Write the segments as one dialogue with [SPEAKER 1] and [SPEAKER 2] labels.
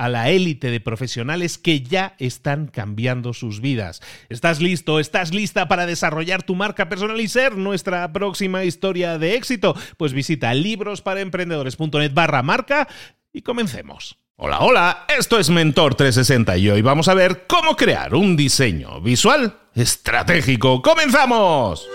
[SPEAKER 1] a la élite de profesionales que ya están cambiando sus vidas. ¿Estás listo? ¿Estás lista para desarrollar tu marca personal y ser nuestra próxima historia de éxito? Pues visita librosparaemprendedores.net barra marca y comencemos. Hola, hola, esto es Mentor 360 y hoy vamos a ver cómo crear un diseño visual estratégico. ¡Comenzamos!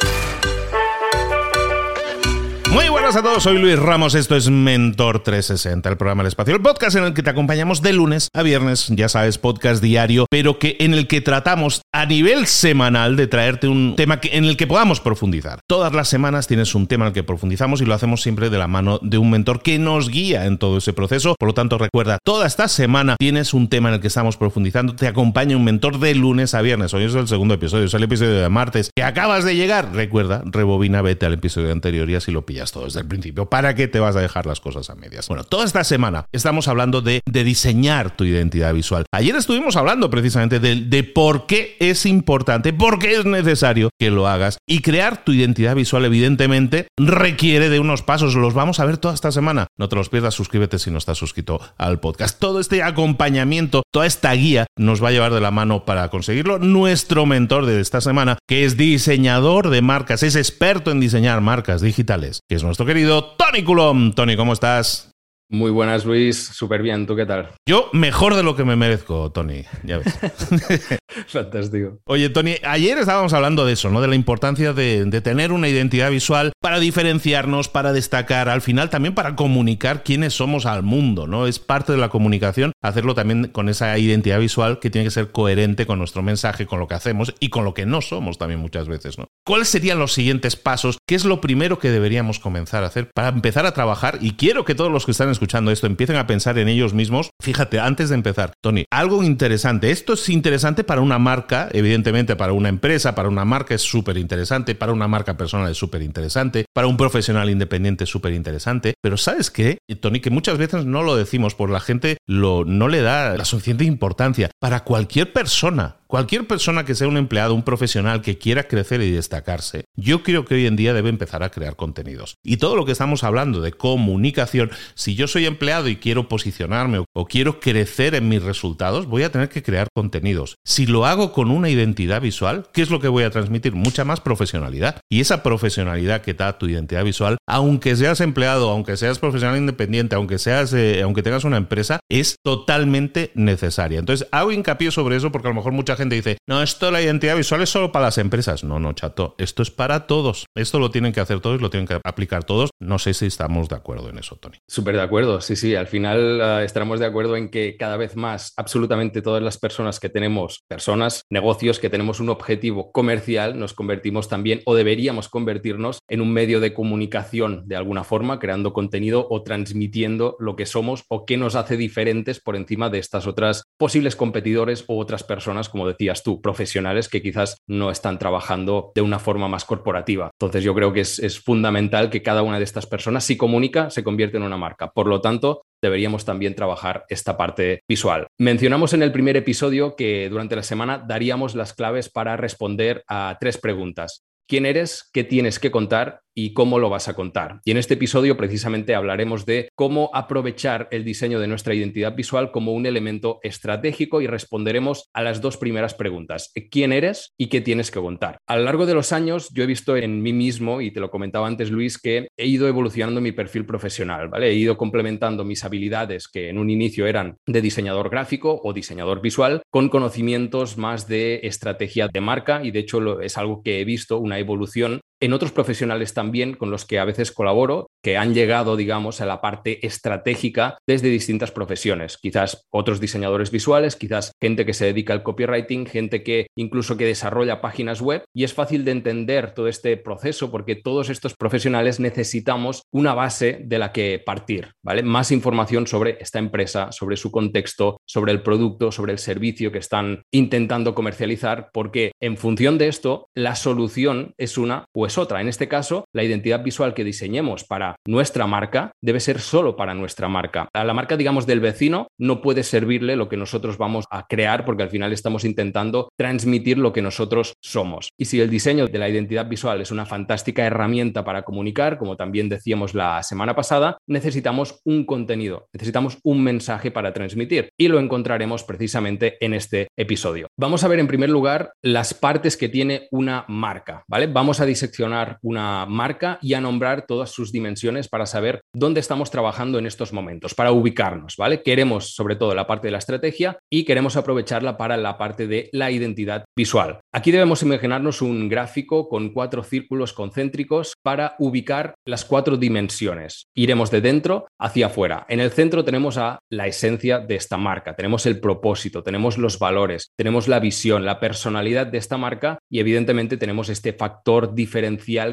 [SPEAKER 1] Muy buenas a todos, soy Luis Ramos, esto es Mentor 360, el programa del espacio, el podcast en el que te acompañamos de lunes a viernes, ya sabes, podcast diario, pero que en el que tratamos a nivel semanal de traerte un tema en el que podamos profundizar. Todas las semanas tienes un tema en el que profundizamos y lo hacemos siempre de la mano de un mentor que nos guía en todo ese proceso. Por lo tanto, recuerda, toda esta semana tienes un tema en el que estamos profundizando, te acompaña un mentor de lunes a viernes. Hoy es el segundo episodio, es el episodio de martes que acabas de llegar. Recuerda, rebobina, vete al episodio anterior y así lo pillas todo desde el principio. ¿Para qué te vas a dejar las cosas a medias? Bueno, toda esta semana estamos hablando de, diseñar tu identidad visual. Ayer estuvimos hablando precisamente de, de por qué es importante, por qué es necesario que lo hagas. Y crear tu identidad visual, evidentemente, requiere de unos pasos. Los vamos a ver toda esta semana. No te los pierdas, suscríbete si no estás suscrito al podcast. Todo este acompañamiento, toda esta guía nos va a llevar de la mano para conseguirlo nuestro mentor de esta semana, que es diseñador de marcas, es experto en diseñar marcas digitales, es nuestro querido Tony Coulomb. Tony, ¿cómo estás?
[SPEAKER 2] Muy buenas, Luis. Súper bien. ¿Tú qué tal?
[SPEAKER 1] Yo mejor de lo que me merezco, Tony. Ya ves.
[SPEAKER 2] Fantástico.
[SPEAKER 1] Oye, Tony, ayer estábamos hablando de eso, ¿no? De la importancia de, tener una identidad visual para diferenciarnos, para destacar, al final también para comunicar quiénes somos al mundo, ¿no? Es parte de la comunicación hacerlo también con esa identidad visual que tiene que ser coherente con nuestro mensaje, con lo que hacemos y con lo que no somos también muchas veces, ¿no? ¿Cuáles serían los siguientes pasos? ¿Qué es lo primero que deberíamos comenzar a hacer para empezar a trabajar? Y quiero que todos los que están escuchando esto empiecen a pensar en ellos mismos. Fíjate, antes de empezar, Tony, algo interesante. Esto es interesante para una marca, evidentemente para una empresa, para una marca es súper interesante, para una marca personal es súper interesante, para un profesional independiente es súper interesante. Pero ¿sabes qué, Tony? Que muchas veces no lo decimos por la gente lo, no le da la suficiente importancia. Para cualquier persona, Cualquier persona que sea un empleado, un profesional que quiera crecer y destacarse, yo creo que hoy en día debe empezar a crear contenidos. Y todo lo que estamos hablando de comunicación, si yo soy empleado y quiero posicionarme o, quiero crecer en mis resultados, voy a tener que crear contenidos. Si lo hago con una identidad visual, ¿qué es lo que voy a transmitir? Mucha más profesionalidad. Y esa profesionalidad que da tu identidad visual, aunque seas empleado, aunque seas profesional independiente, aunque seas, eh, aunque tengas una empresa, es totalmente necesaria. Entonces hago hincapié sobre eso porque a lo mejor mucha gente dice, no, esto la identidad visual es solo para las empresas. No, no, chato, esto es para todos. Esto lo tienen que hacer todos, lo tienen que aplicar todos. No sé si estamos de acuerdo en eso, Tony.
[SPEAKER 2] Súper de acuerdo, sí, sí. Al final uh, estaremos de acuerdo en que cada vez más, absolutamente todas las personas que tenemos, personas, negocios, que tenemos un objetivo comercial, nos convertimos también o deberíamos convertirnos en un medio de comunicación de alguna forma, creando contenido o transmitiendo lo que somos o qué nos hace diferentes por encima de estas otras posibles competidores o otras personas, como decías tú, profesionales que quizás no están trabajando de una forma más corporativa. Entonces yo creo que es, es fundamental que cada una de estas personas, si comunica, se convierte en una marca. Por lo tanto, deberíamos también trabajar esta parte visual. Mencionamos en el primer episodio que durante la semana daríamos las claves para responder a tres preguntas. ¿Quién eres? ¿Qué tienes que contar? Y cómo lo vas a contar. Y en este episodio precisamente hablaremos de cómo aprovechar el diseño de nuestra identidad visual como un elemento estratégico y responderemos a las dos primeras preguntas. ¿Quién eres y qué tienes que contar? A lo largo de los años yo he visto en mí mismo, y te lo comentaba antes Luis, que he ido evolucionando mi perfil profesional, ¿vale? He ido complementando mis habilidades que en un inicio eran de diseñador gráfico o diseñador visual con conocimientos más de estrategia de marca y de hecho es algo que he visto una evolución en otros profesionales también con los que a veces colaboro, que han llegado, digamos, a la parte estratégica desde distintas profesiones. Quizás otros diseñadores visuales, quizás gente que se dedica al copywriting, gente que incluso que desarrolla páginas web. Y es fácil de entender todo este proceso porque todos estos profesionales necesitamos una base de la que partir, ¿vale? Más información sobre esta empresa, sobre su contexto, sobre el producto, sobre el servicio que están intentando comercializar, porque en función de esto, la solución es una o es otra. En este caso, la identidad visual que diseñemos para nuestra marca debe ser solo para nuestra marca. A la marca, digamos, del vecino no puede servirle lo que nosotros vamos a crear porque al final estamos intentando transmitir lo que nosotros somos. Y si el diseño de la identidad visual es una fantástica herramienta para comunicar, como también decíamos la semana pasada, necesitamos un contenido, necesitamos un mensaje para transmitir y lo encontraremos precisamente en este episodio. Vamos a ver en primer lugar las partes que tiene una marca, ¿vale? Vamos a diseccionar una marca y a nombrar todas sus dimensiones para saber dónde estamos trabajando en estos momentos, para ubicarnos, ¿vale? Queremos sobre todo la parte de la estrategia y queremos aprovecharla para la parte de la identidad visual. Aquí debemos imaginarnos un gráfico con cuatro círculos concéntricos para ubicar las cuatro dimensiones. Iremos de dentro hacia afuera. En el centro tenemos a la esencia de esta marca, tenemos el propósito, tenemos los valores, tenemos la visión, la personalidad de esta marca y evidentemente tenemos este factor diferente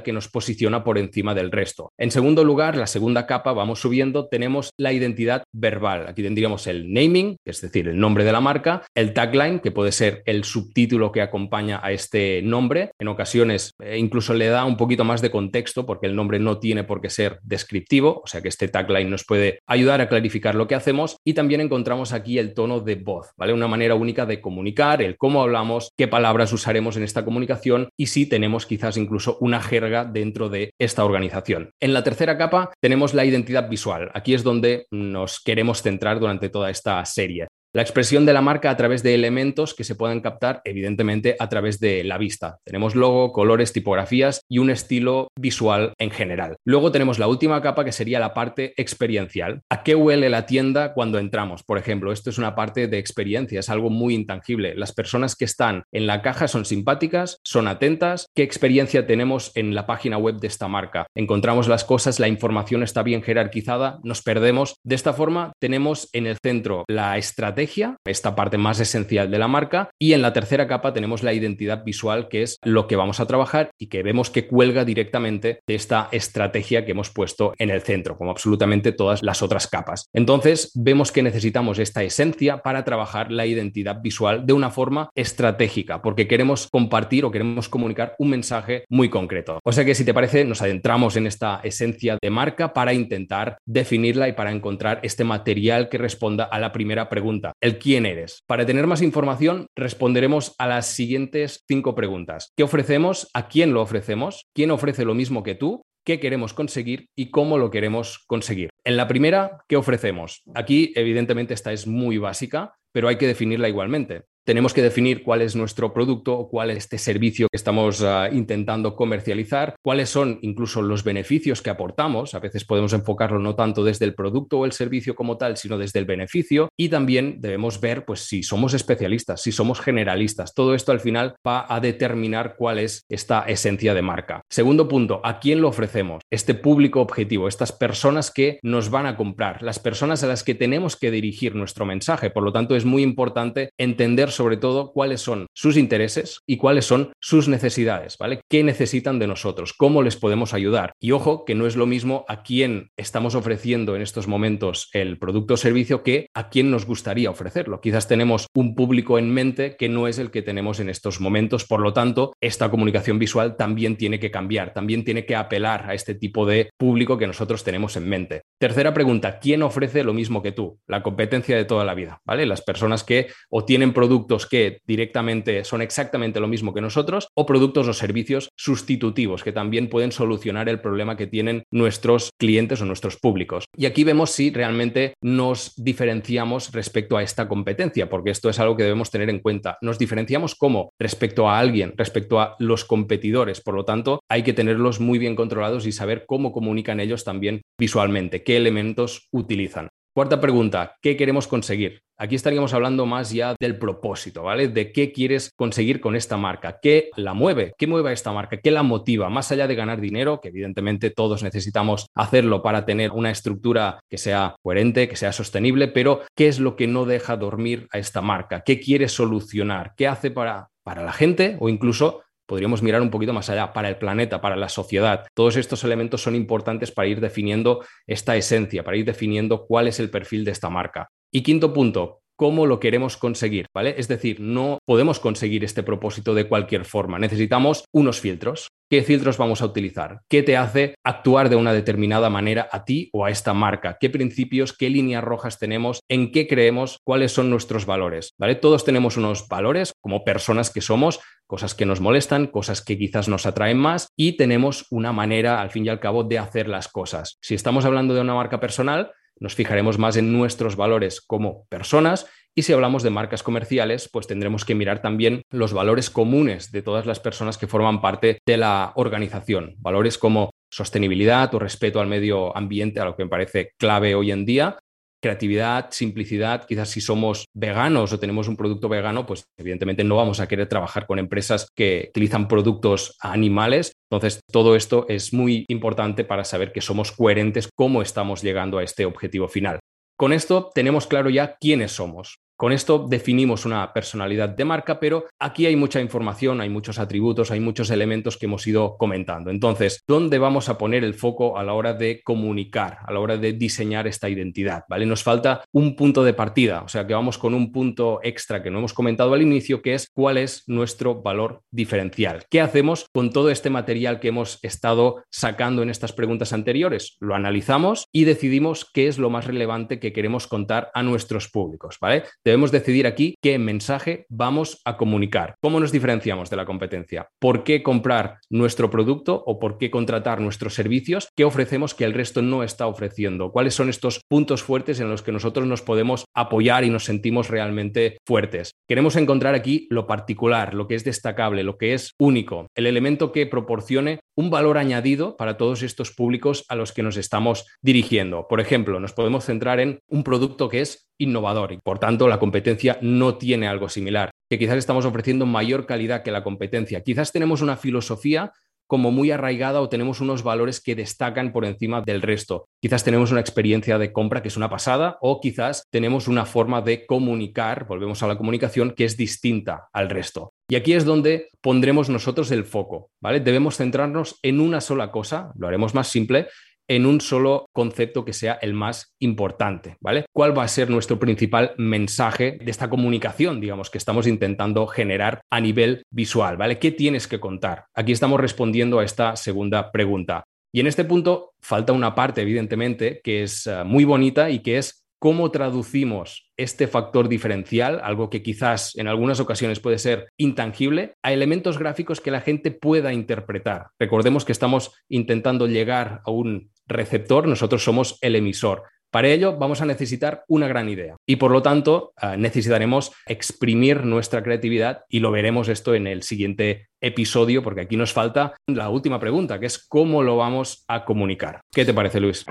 [SPEAKER 2] que nos posiciona por encima del resto. En segundo lugar, la segunda capa, vamos subiendo, tenemos la identidad verbal. Aquí tendríamos el naming, es decir, el nombre de la marca, el tagline, que puede ser el subtítulo que acompaña a este nombre. En ocasiones eh, incluso le da un poquito más de contexto porque el nombre no tiene por qué ser descriptivo, o sea que este tagline nos puede ayudar a clarificar lo que hacemos y también encontramos aquí el tono de voz, ¿vale? Una manera única de comunicar, el cómo hablamos, qué palabras usaremos en esta comunicación y si tenemos quizás incluso una jerga dentro de esta organización. En la tercera capa tenemos la identidad visual. Aquí es donde nos queremos centrar durante toda esta serie. La expresión de la marca a través de elementos que se pueden captar, evidentemente, a través de la vista. Tenemos logo, colores, tipografías y un estilo visual en general. Luego tenemos la última capa que sería la parte experiencial. ¿A qué huele la tienda cuando entramos? Por ejemplo, esto es una parte de experiencia, es algo muy intangible. Las personas que están en la caja son simpáticas, son atentas. ¿Qué experiencia tenemos en la página web de esta marca? Encontramos las cosas, la información está bien jerarquizada, nos perdemos. De esta forma, tenemos en el centro la estrategia esta parte más esencial de la marca, y en la tercera capa tenemos la identidad visual, que es lo que vamos a trabajar y que vemos que cuelga directamente de esta estrategia que hemos puesto en el centro, como absolutamente todas las otras capas. Entonces, vemos que necesitamos esta esencia para trabajar la identidad visual de una forma estratégica, porque queremos compartir o queremos comunicar un mensaje muy concreto. O sea que si te parece, nos adentramos en esta esencia de marca para intentar definirla y para encontrar este material que responda a la primera pregunta el quién eres. Para tener más información, responderemos a las siguientes cinco preguntas. ¿Qué ofrecemos? ¿A quién lo ofrecemos? ¿Quién ofrece lo mismo que tú? qué queremos conseguir y cómo lo queremos conseguir. En la primera, ¿qué ofrecemos? Aquí, evidentemente, esta es muy básica, pero hay que definirla igualmente tenemos que definir cuál es nuestro producto o cuál es este servicio que estamos ah, intentando comercializar, cuáles son incluso los beneficios que aportamos. A veces podemos enfocarlo no tanto desde el producto o el servicio como tal, sino desde el beneficio. Y también debemos ver pues, si somos especialistas, si somos generalistas. Todo esto al final va a determinar cuál es esta esencia de marca. Segundo punto, ¿a quién lo ofrecemos? Este público objetivo, estas personas que nos van a comprar, las personas a las que tenemos que dirigir nuestro mensaje. Por lo tanto, es muy importante entender sobre todo cuáles son sus intereses y cuáles son sus necesidades, ¿vale? ¿Qué necesitan de nosotros? ¿Cómo les podemos ayudar? Y ojo, que no es lo mismo a quién estamos ofreciendo en estos momentos el producto o servicio que a quién nos gustaría ofrecerlo. Quizás tenemos un público en mente que no es el que tenemos en estos momentos, por lo tanto, esta comunicación visual también tiene que cambiar, también tiene que apelar a este tipo de público que nosotros tenemos en mente. Tercera pregunta, ¿quién ofrece lo mismo que tú? La competencia de toda la vida, ¿vale? Las personas que o tienen productos que directamente son exactamente lo mismo que nosotros o productos o servicios sustitutivos que también pueden solucionar el problema que tienen nuestros clientes o nuestros públicos. Y aquí vemos si realmente nos diferenciamos respecto a esta competencia, porque esto es algo que debemos tener en cuenta. Nos diferenciamos como respecto a alguien, respecto a los competidores. Por lo tanto, hay que tenerlos muy bien controlados y saber cómo comunican ellos también visualmente, qué elementos utilizan. Cuarta pregunta, ¿qué queremos conseguir? Aquí estaríamos hablando más ya del propósito, ¿vale? De qué quieres conseguir con esta marca, qué la mueve, qué mueve a esta marca, qué la motiva, más allá de ganar dinero, que evidentemente todos necesitamos hacerlo para tener una estructura que sea coherente, que sea sostenible, pero ¿qué es lo que no deja dormir a esta marca? ¿Qué quiere solucionar? ¿Qué hace para, para la gente o incluso podríamos mirar un poquito más allá, para el planeta, para la sociedad. Todos estos elementos son importantes para ir definiendo esta esencia, para ir definiendo cuál es el perfil de esta marca. Y quinto punto, cómo lo queremos conseguir, ¿vale? Es decir, no podemos conseguir este propósito de cualquier forma. Necesitamos unos filtros. ¿Qué filtros vamos a utilizar? ¿Qué te hace actuar de una determinada manera a ti o a esta marca? ¿Qué principios, qué líneas rojas tenemos? ¿En qué creemos? ¿Cuáles son nuestros valores? ¿Vale? Todos tenemos unos valores como personas que somos, cosas que nos molestan, cosas que quizás nos atraen más y tenemos una manera, al fin y al cabo, de hacer las cosas. Si estamos hablando de una marca personal, nos fijaremos más en nuestros valores como personas y si hablamos de marcas comerciales, pues tendremos que mirar también los valores comunes de todas las personas que forman parte de la organización. Valores como sostenibilidad o respeto al medio ambiente, a lo que me parece clave hoy en día, creatividad, simplicidad. Quizás si somos veganos o tenemos un producto vegano, pues evidentemente no vamos a querer trabajar con empresas que utilizan productos animales. Entonces, todo esto es muy importante para saber que somos coherentes cómo estamos llegando a este objetivo final. Con esto tenemos claro ya quiénes somos. Con esto definimos una personalidad de marca, pero aquí hay mucha información, hay muchos atributos, hay muchos elementos que hemos ido comentando. Entonces, ¿dónde vamos a poner el foco a la hora de comunicar, a la hora de diseñar esta identidad? ¿Vale? Nos falta un punto de partida, o sea que vamos con un punto extra que no hemos comentado al inicio, que es cuál es nuestro valor diferencial. ¿Qué hacemos con todo este material que hemos estado sacando en estas preguntas anteriores? Lo analizamos y decidimos qué es lo más relevante que queremos contar a nuestros públicos, ¿vale? Debemos decidir aquí qué mensaje vamos a comunicar. ¿Cómo nos diferenciamos de la competencia? ¿Por qué comprar nuestro producto o por qué contratar nuestros servicios? ¿Qué ofrecemos que el resto no está ofreciendo? ¿Cuáles son estos puntos fuertes en los que nosotros nos podemos apoyar y nos sentimos realmente fuertes? Queremos encontrar aquí lo particular, lo que es destacable, lo que es único, el elemento que proporcione un valor añadido para todos estos públicos a los que nos estamos dirigiendo. Por ejemplo, nos podemos centrar en un producto que es innovador y por tanto la competencia no tiene algo similar, que quizás estamos ofreciendo mayor calidad que la competencia. Quizás tenemos una filosofía como muy arraigada o tenemos unos valores que destacan por encima del resto. Quizás tenemos una experiencia de compra que es una pasada o quizás tenemos una forma de comunicar, volvemos a la comunicación, que es distinta al resto. Y aquí es donde pondremos nosotros el foco, ¿vale? Debemos centrarnos en una sola cosa, lo haremos más simple, en un solo concepto que sea el más importante, ¿vale? ¿Cuál va a ser nuestro principal mensaje de esta comunicación, digamos, que estamos intentando generar a nivel visual, ¿vale? ¿Qué tienes que contar? Aquí estamos respondiendo a esta segunda pregunta. Y en este punto falta una parte, evidentemente, que es eh, muy bonita y que es cómo traducimos este factor diferencial, algo que quizás en algunas ocasiones puede ser intangible, a elementos gráficos que la gente pueda interpretar. Recordemos que estamos intentando llegar a un receptor, nosotros somos el emisor. Para ello vamos a necesitar una gran idea y por lo tanto eh, necesitaremos exprimir nuestra creatividad y lo veremos esto en el siguiente episodio porque aquí nos falta la última pregunta que es cómo lo vamos a comunicar. ¿Qué te parece Luis?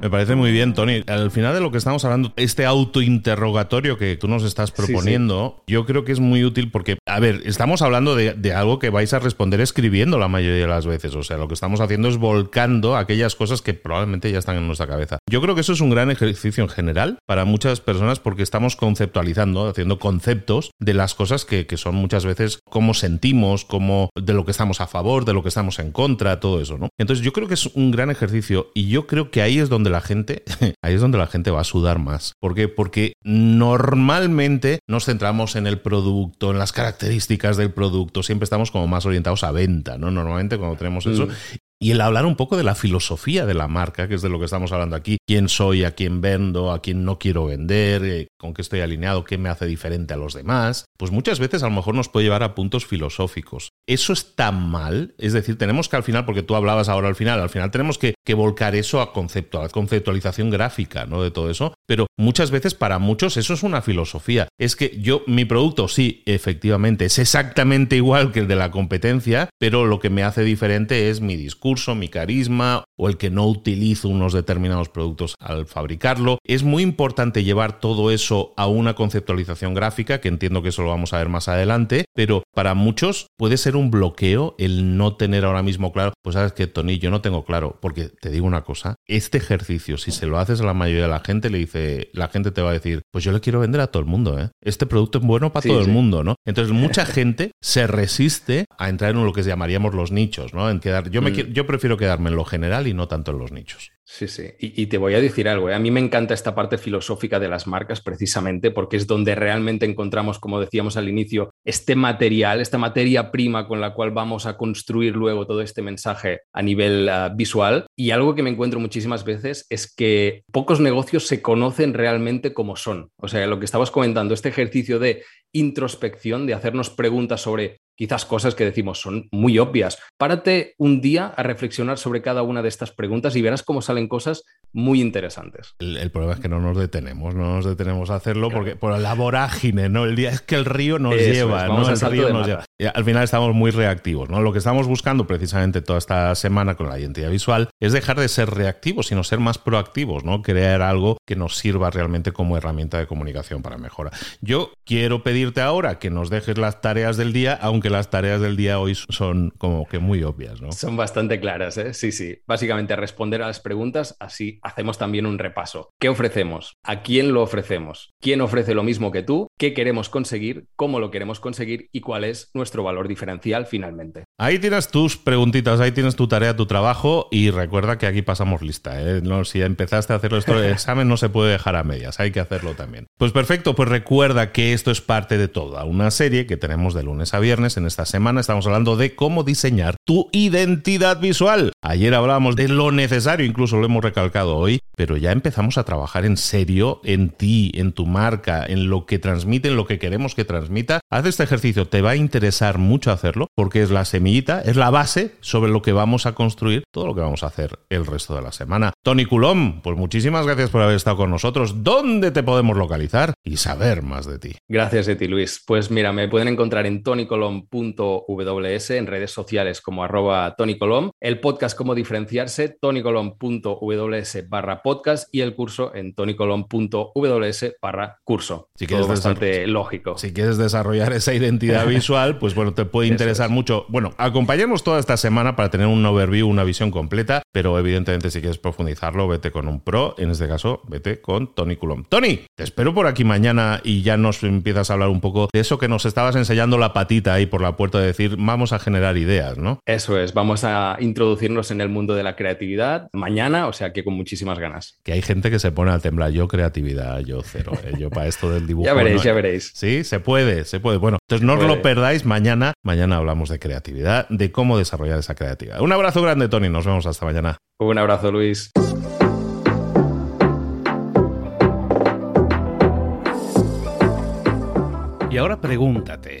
[SPEAKER 1] Me parece muy bien, Tony. Al final de lo que estamos hablando, este autointerrogatorio que tú nos estás proponiendo, yo creo que es muy útil porque, a ver, estamos hablando de, de, algo que vais a responder escribiendo la mayoría de las veces. O sea, lo que estamos haciendo es volcando aquellas cosas que probablemente ya están en nuestra cabeza. Yo creo que eso es un gran ejercicio en general para muchas personas porque estamos conceptualizando, haciendo conceptos de las cosas que, que son muchas veces cómo sentimos, cómo de lo que estamos a favor, de lo que estamos en contra, todo eso, ¿no? Entonces yo creo que es un gran ejercicio y yo creo que ahí es donde la gente, ahí es donde la gente va a sudar más. ¿Por qué? Porque normalmente nos centramos en el producto, en las características del producto, siempre estamos como más orientados a venta, ¿no? Normalmente cuando tenemos eso. Mm. Y el hablar un poco de la filosofía de la marca, que es de lo que estamos hablando aquí. ¿Quién soy? ¿A quién vendo? ¿A quién no quiero vender? Eh, ¿Con qué estoy alineado? ¿Qué me hace diferente a los demás? Pues muchas veces a lo mejor nos puede llevar a puntos filosóficos. ¿Eso está mal? Es decir, tenemos que al final, porque tú hablabas ahora al final, al final tenemos que, volcar eso a conceptualización gráfica, ¿no? De todo eso. Pero muchas veces para muchos eso es una filosofía. Es que yo, mi producto, sí, efectivamente, es exactamente igual que el de la competencia, pero lo que me hace diferente es mi discurso mi carisma o el que no utilizo unos determinados productos al fabricarlo. Es muy importante llevar todo eso a una conceptualización gráfica, que entiendo que eso lo vamos a ver más adelante, pero para muchos puede ser un bloqueo el no tener ahora mismo claro. Pues sabes que, Tony, yo no tengo claro, porque te digo una cosa, este ejercicio, si se lo haces a la mayoría de la gente, le dice, la gente te va a decir, pues yo le quiero vender a todo el mundo, ¿eh? Este producto es bueno para todo el mundo, ¿no? Entonces mucha gente se resiste a entrar en lo que llamaríamos los nichos, ¿no? En quedar, yo me mm. quiero, yo prefiero quedarme en lo general y no tanto en los nichos.
[SPEAKER 2] Sí, sí. Y, te voy a decir algo. ¿eh? A mí me encanta esta parte filosófica de las marcas precisamente porque es donde realmente encontramos, como decíamos al inicio, este material, esta materia prima con la cual vamos a construir luego todo este mensaje a nivel ah, visual. Y algo que me encuentro muchísimas veces es que pocos negocios se conocen realmente como son. O sea, lo que estabas comentando, este ejercicio de introspección, de hacernos preguntas sobre quizás cosas que decimos son muy obvias. Párate un día a reflexionar sobre cada una de estas preguntas y verás cómo salen cosas muy interesantes.
[SPEAKER 1] El, problema es que no nos detenemos, no nos detenemos a hacerlo porque por la vorágine, ¿no? El día es que el río nos lleva, ¿no? El río nos lleva. al final estamos muy reactivos, ¿no? Lo que estamos buscando precisamente toda esta semana con la identidad visual es dejar de ser reactivos, sino ser más proactivos, ¿no? Crear algo que nos sirva realmente como herramienta de comunicación para mejora. Yo quiero pedirte ahora que nos dejes las tareas del día, aunque las tareas del día hoy son como que muy obvias, ¿no?
[SPEAKER 2] Son bastante claras, ¿eh? Sí, sí. Básicamente responder a las preguntas, así hacemos también un repaso. ¿Qué ofrecemos? ¿A quién lo ofrecemos? ¿Quién ofrece lo mismo que tú? ¿Qué queremos conseguir? ¿Cómo lo queremos conseguir? ¿Y cuál es nuestro valor diferencial finalmente?
[SPEAKER 1] Ahí tienes tus preguntitas, ahí tienes tu tarea, tu trabajo y recuerda que aquí pasamos lista. ¿eh? No, si empezaste a hacerlo esto de examen no se puede dejar a medias, hay que hacerlo también. Pues perfecto, pues recuerda que esto es parte de toda una serie que tenemos de lunes a viernes en esta semana estamos hablando de cómo diseñar tu identidad visual. Ayer hablábamos de lo necesario, incluso lo hemos recalcado hoy, pero ya empezamos a trabajar en serio en ti, en tu marca, en lo que transmite, en lo que queremos que transmita. Haz este ejercicio, te va a interesar mucho hacerlo porque es la semillita, es la base sobre lo que vamos a construir todo lo que vamos a hacer el resto de la semana. Tony Culom, pues muchísimas gracias por haber estado con nosotros. ¿Dónde te podemos localizar y saber más de ti?
[SPEAKER 2] Gracias de ti, Luis. Pues mira, me pueden encontrar en tonycolom.ws, en redes sociales como arroba tonycolom, el podcast Cómo diferenciarse, tonycolom.ws barra podcast y el curso en tonycolom.ws barra curso. Si quieres bastante lógico.
[SPEAKER 1] Si quieres desarrollar esa identidad visual, pues bueno, te puede interesar mucho. Bueno, acompañemos toda esta semana para tener un overview, una visión completa, pero evidentemente si quieres profundizarlo, vete con un pro, en este caso, vete con Tony Coulomb. Tony, te espero por aquí mañana y ya nos empiezas a hablar un poco de eso que nos estabas enseñando la patita ahí por la puerta de decir, vamos a generar ideas, ¿no?
[SPEAKER 2] Eso es, vamos a introducirnos en el mundo de la creatividad mañana, o sea que con muchísimas ganas.
[SPEAKER 1] Que hay gente que se pone a temblar, yo creatividad, yo cero, ¿eh? yo para esto del dibujo.
[SPEAKER 2] ya veréis, ya veréis.
[SPEAKER 1] Sí, se puede, se puede. Bueno, entonces no os lo perdáis mañana. Mañana hablamos de creatividad, de cómo desarrollar esa creatividad. Un abrazo grande, Tony. Nos vemos hasta mañana.
[SPEAKER 2] Un abrazo, Luis.
[SPEAKER 1] Y ahora pregúntate,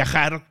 [SPEAKER 1] viajar